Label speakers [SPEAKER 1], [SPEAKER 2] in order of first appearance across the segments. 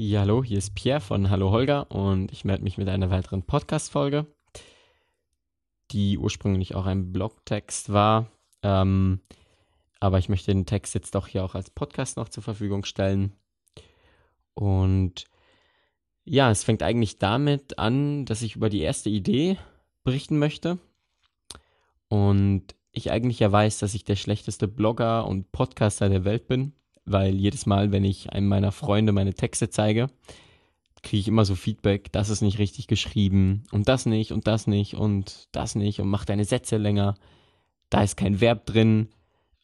[SPEAKER 1] Ja, hallo, hier ist Pierre von Hallo Holger und ich melde mich mit einer weiteren Podcast-Folge, die ursprünglich auch ein Blogtext war. Ähm, aber ich möchte den Text jetzt doch hier auch als Podcast noch zur Verfügung stellen. Und ja, es fängt eigentlich damit an, dass ich über die erste Idee berichten möchte. Und ich eigentlich ja weiß, dass ich der schlechteste Blogger und Podcaster der Welt bin weil jedes Mal, wenn ich einem meiner Freunde meine Texte zeige, kriege ich immer so Feedback, das ist nicht richtig geschrieben und das nicht und das nicht und das nicht und mach deine Sätze länger. Da ist kein Verb drin.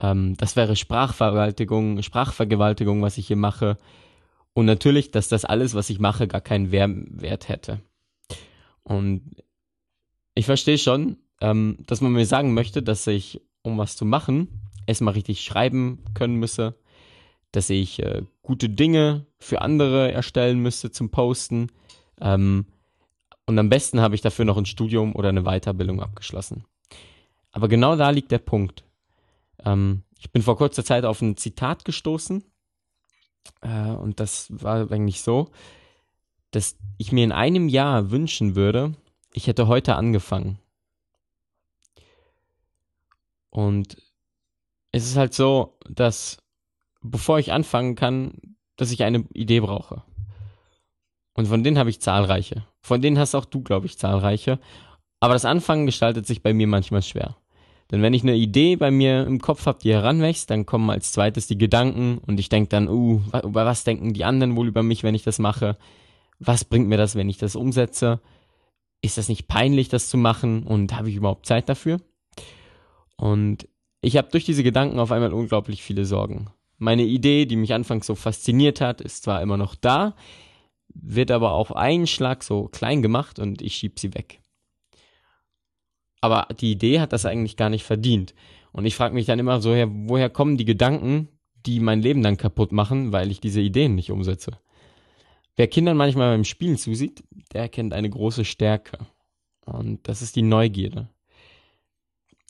[SPEAKER 1] Ähm, das wäre Sprachvergewaltigung, Sprachvergewaltigung, was ich hier mache. Und natürlich, dass das alles, was ich mache, gar keinen Wert hätte. Und ich verstehe schon, ähm, dass man mir sagen möchte, dass ich, um was zu machen, erstmal richtig schreiben können müsse, dass ich äh, gute Dinge für andere erstellen müsste zum Posten. Ähm, und am besten habe ich dafür noch ein Studium oder eine Weiterbildung abgeschlossen. Aber genau da liegt der Punkt. Ähm, ich bin vor kurzer Zeit auf ein Zitat gestoßen. Äh, und das war eigentlich so, dass ich mir in einem Jahr wünschen würde, ich hätte heute angefangen. Und es ist halt so, dass bevor ich anfangen kann, dass ich eine Idee brauche. Und von denen habe ich zahlreiche. Von denen hast auch du, glaube ich, zahlreiche. Aber das Anfangen gestaltet sich bei mir manchmal schwer. Denn wenn ich eine Idee bei mir im Kopf habe, die heranwächst, dann kommen als zweites die Gedanken und ich denke dann, uh, über was denken die anderen wohl über mich, wenn ich das mache? Was bringt mir das, wenn ich das umsetze? Ist das nicht peinlich, das zu machen? Und habe ich überhaupt Zeit dafür? Und ich habe durch diese Gedanken auf einmal unglaublich viele Sorgen. Meine Idee, die mich anfangs so fasziniert hat, ist zwar immer noch da, wird aber auf einen Schlag so klein gemacht und ich schieb sie weg. Aber die Idee hat das eigentlich gar nicht verdient. Und ich frage mich dann immer so, woher kommen die Gedanken, die mein Leben dann kaputt machen, weil ich diese Ideen nicht umsetze? Wer Kindern manchmal beim Spielen zusieht, der kennt eine große Stärke. Und das ist die Neugierde.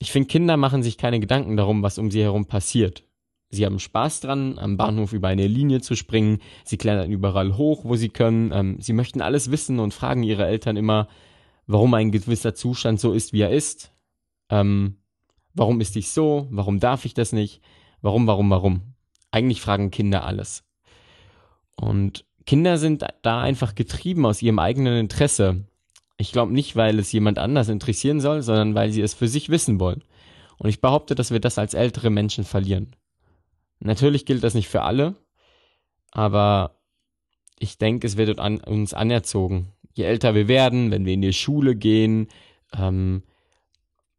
[SPEAKER 1] Ich finde, Kinder machen sich keine Gedanken darum, was um sie herum passiert. Sie haben Spaß dran, am Bahnhof über eine Linie zu springen. Sie klettern überall hoch, wo sie können. Ähm, sie möchten alles wissen und fragen ihre Eltern immer, warum ein gewisser Zustand so ist, wie er ist. Ähm, warum ist ich so? Warum darf ich das nicht? Warum, warum, warum? Eigentlich fragen Kinder alles. Und Kinder sind da einfach getrieben aus ihrem eigenen Interesse. Ich glaube nicht, weil es jemand anders interessieren soll, sondern weil sie es für sich wissen wollen. Und ich behaupte, dass wir das als ältere Menschen verlieren. Natürlich gilt das nicht für alle, aber ich denke, es wird an, uns anerzogen. Je älter wir werden, wenn wir in die Schule gehen, ähm,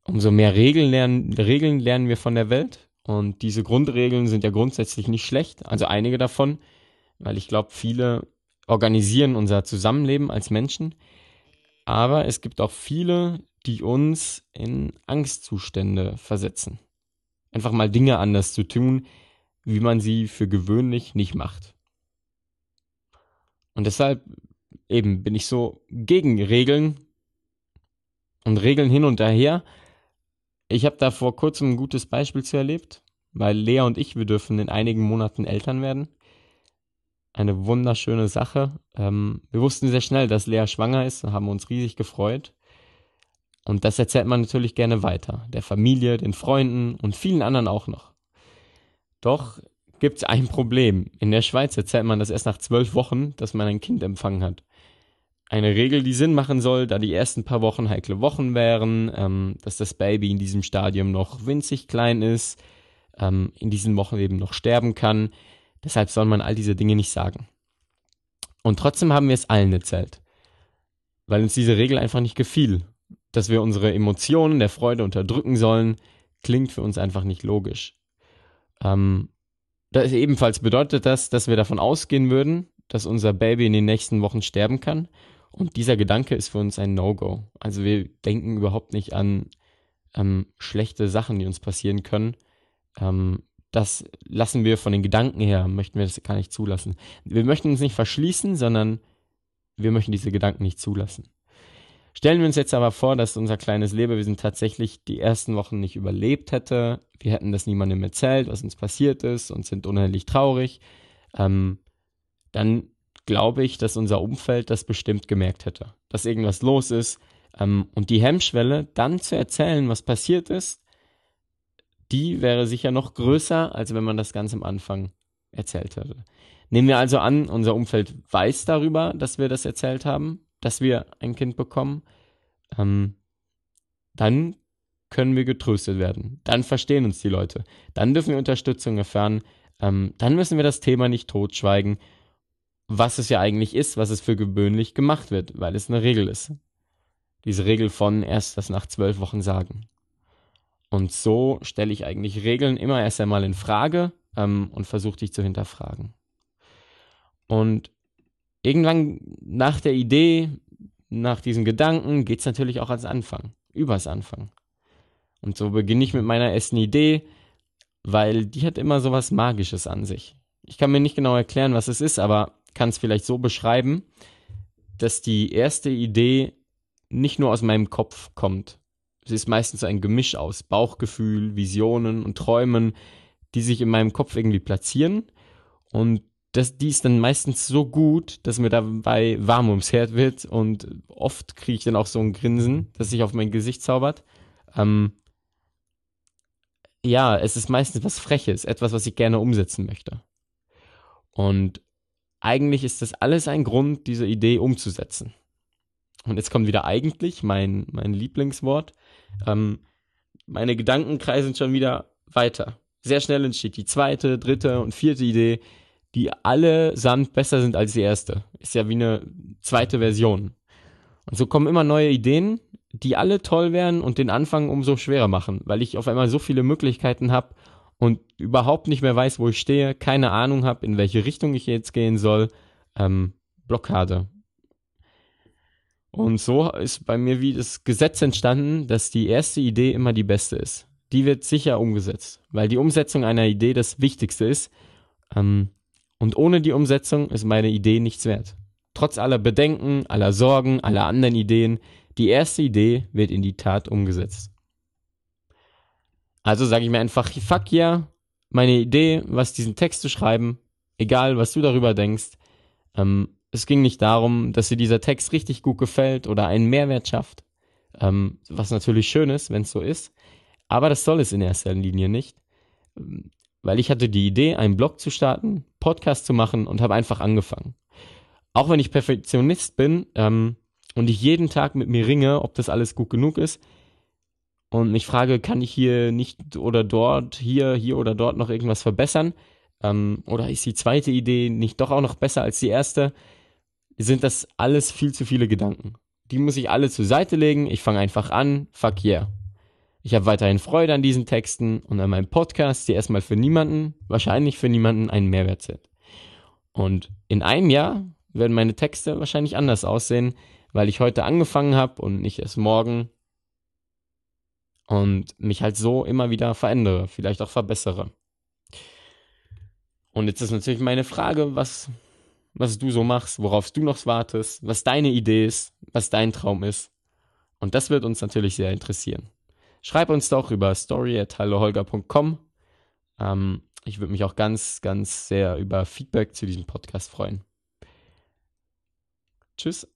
[SPEAKER 1] umso mehr Regeln lernen, Regeln lernen wir von der Welt. Und diese Grundregeln sind ja grundsätzlich nicht schlecht, also einige davon, weil ich glaube, viele organisieren unser Zusammenleben als Menschen. Aber es gibt auch viele, die uns in Angstzustände versetzen. Einfach mal Dinge anders zu tun, wie man sie für gewöhnlich nicht macht. Und deshalb eben bin ich so gegen Regeln und Regeln hin und her. Ich habe da vor kurzem ein gutes Beispiel zu erlebt, weil Lea und ich, wir dürfen in einigen Monaten Eltern werden. Eine wunderschöne Sache. Ähm, wir wussten sehr schnell, dass Lea schwanger ist, haben uns riesig gefreut. Und das erzählt man natürlich gerne weiter. Der Familie, den Freunden und vielen anderen auch noch. Doch gibt es ein Problem. In der Schweiz erzählt man das erst nach zwölf Wochen, dass man ein Kind empfangen hat. Eine Regel, die Sinn machen soll, da die ersten paar Wochen heikle Wochen wären, ähm, dass das Baby in diesem Stadium noch winzig klein ist, ähm, in diesen Wochen eben noch sterben kann. Deshalb soll man all diese Dinge nicht sagen. Und trotzdem haben wir es allen erzählt, weil uns diese Regel einfach nicht gefiel. Dass wir unsere Emotionen der Freude unterdrücken sollen, klingt für uns einfach nicht logisch. Ähm, das ebenfalls bedeutet das, dass wir davon ausgehen würden, dass unser Baby in den nächsten Wochen sterben kann. Und dieser Gedanke ist für uns ein No-Go. Also wir denken überhaupt nicht an ähm, schlechte Sachen, die uns passieren können. Ähm, das lassen wir von den Gedanken her, möchten wir das gar nicht zulassen. Wir möchten uns nicht verschließen, sondern wir möchten diese Gedanken nicht zulassen. Stellen wir uns jetzt aber vor, dass unser kleines Lebewesen tatsächlich die ersten Wochen nicht überlebt hätte. Wir hätten das niemandem erzählt, was uns passiert ist und sind unheimlich traurig. Ähm, dann glaube ich, dass unser Umfeld das bestimmt gemerkt hätte, dass irgendwas los ist. Ähm, und die Hemmschwelle, dann zu erzählen, was passiert ist, die wäre sicher noch größer, als wenn man das ganz am Anfang erzählt hätte. Nehmen wir also an, unser Umfeld weiß darüber, dass wir das erzählt haben, dass wir ein Kind bekommen, ähm, dann können wir getröstet werden. Dann verstehen uns die Leute. Dann dürfen wir Unterstützung erfahren. Ähm, dann müssen wir das Thema nicht totschweigen, was es ja eigentlich ist, was es für gewöhnlich gemacht wird, weil es eine Regel ist. Diese Regel von erst das nach zwölf Wochen sagen. Und so stelle ich eigentlich Regeln immer erst einmal in Frage ähm, und versuche dich zu hinterfragen. Und irgendwann nach der Idee, nach diesem Gedanken, geht es natürlich auch ans Anfang, übers Anfang. Und so beginne ich mit meiner ersten Idee, weil die hat immer so was Magisches an sich. Ich kann mir nicht genau erklären, was es ist, aber kann es vielleicht so beschreiben, dass die erste Idee nicht nur aus meinem Kopf kommt. Es ist meistens ein Gemisch aus Bauchgefühl, Visionen und Träumen, die sich in meinem Kopf irgendwie platzieren. Und das, die ist dann meistens so gut, dass mir dabei warm ums Herz wird und oft kriege ich dann auch so ein Grinsen, das sich auf mein Gesicht zaubert. Ähm, ja, es ist meistens was Freches, etwas, was ich gerne umsetzen möchte. Und eigentlich ist das alles ein Grund, diese Idee umzusetzen. Und jetzt kommt wieder eigentlich mein, mein Lieblingswort. Ähm, meine Gedanken kreisen schon wieder weiter. Sehr schnell entsteht die zweite, dritte und vierte Idee, die allesamt besser sind als die erste. Ist ja wie eine zweite Version. Und so kommen immer neue Ideen, die alle toll wären und den Anfang umso schwerer machen, weil ich auf einmal so viele Möglichkeiten habe und überhaupt nicht mehr weiß, wo ich stehe, keine Ahnung habe, in welche Richtung ich jetzt gehen soll. Ähm, Blockade. Und so ist bei mir wie das Gesetz entstanden, dass die erste Idee immer die beste ist. Die wird sicher umgesetzt, weil die Umsetzung einer Idee das Wichtigste ist. Ähm, und ohne die Umsetzung ist meine Idee nichts wert. Trotz aller Bedenken, aller Sorgen, aller anderen Ideen, die erste Idee wird in die Tat umgesetzt. Also sage ich mir einfach, fuck ja, meine Idee, was diesen Text zu schreiben, egal was du darüber denkst, ähm, es ging nicht darum, dass dir dieser Text richtig gut gefällt oder einen Mehrwert schafft, ähm, was natürlich schön ist, wenn es so ist, aber das soll es in erster Linie nicht, ähm, weil ich hatte die Idee, einen Blog zu starten, Podcast zu machen und habe einfach angefangen. Auch wenn ich Perfektionist bin, ähm, und ich jeden Tag mit mir ringe, ob das alles gut genug ist und mich frage, kann ich hier nicht oder dort, hier, hier oder dort noch irgendwas verbessern? Ähm, oder ist die zweite Idee nicht doch auch noch besser als die erste? Sind das alles viel zu viele Gedanken? Die muss ich alle zur Seite legen. Ich fange einfach an. Fuck yeah. Ich habe weiterhin Freude an diesen Texten und an meinem Podcast, die erstmal für niemanden, wahrscheinlich für niemanden einen Mehrwert sind. Und in einem Jahr werden meine Texte wahrscheinlich anders aussehen, weil ich heute angefangen habe und nicht erst morgen und mich halt so immer wieder verändere, vielleicht auch verbessere. Und jetzt ist natürlich meine Frage, was, was du so machst, worauf du noch wartest, was deine Idee ist, was dein Traum ist. Und das wird uns natürlich sehr interessieren. Schreib uns doch über story.halloholger.com. Ähm, ich würde mich auch ganz, ganz sehr über Feedback zu diesem Podcast freuen. Tschüss.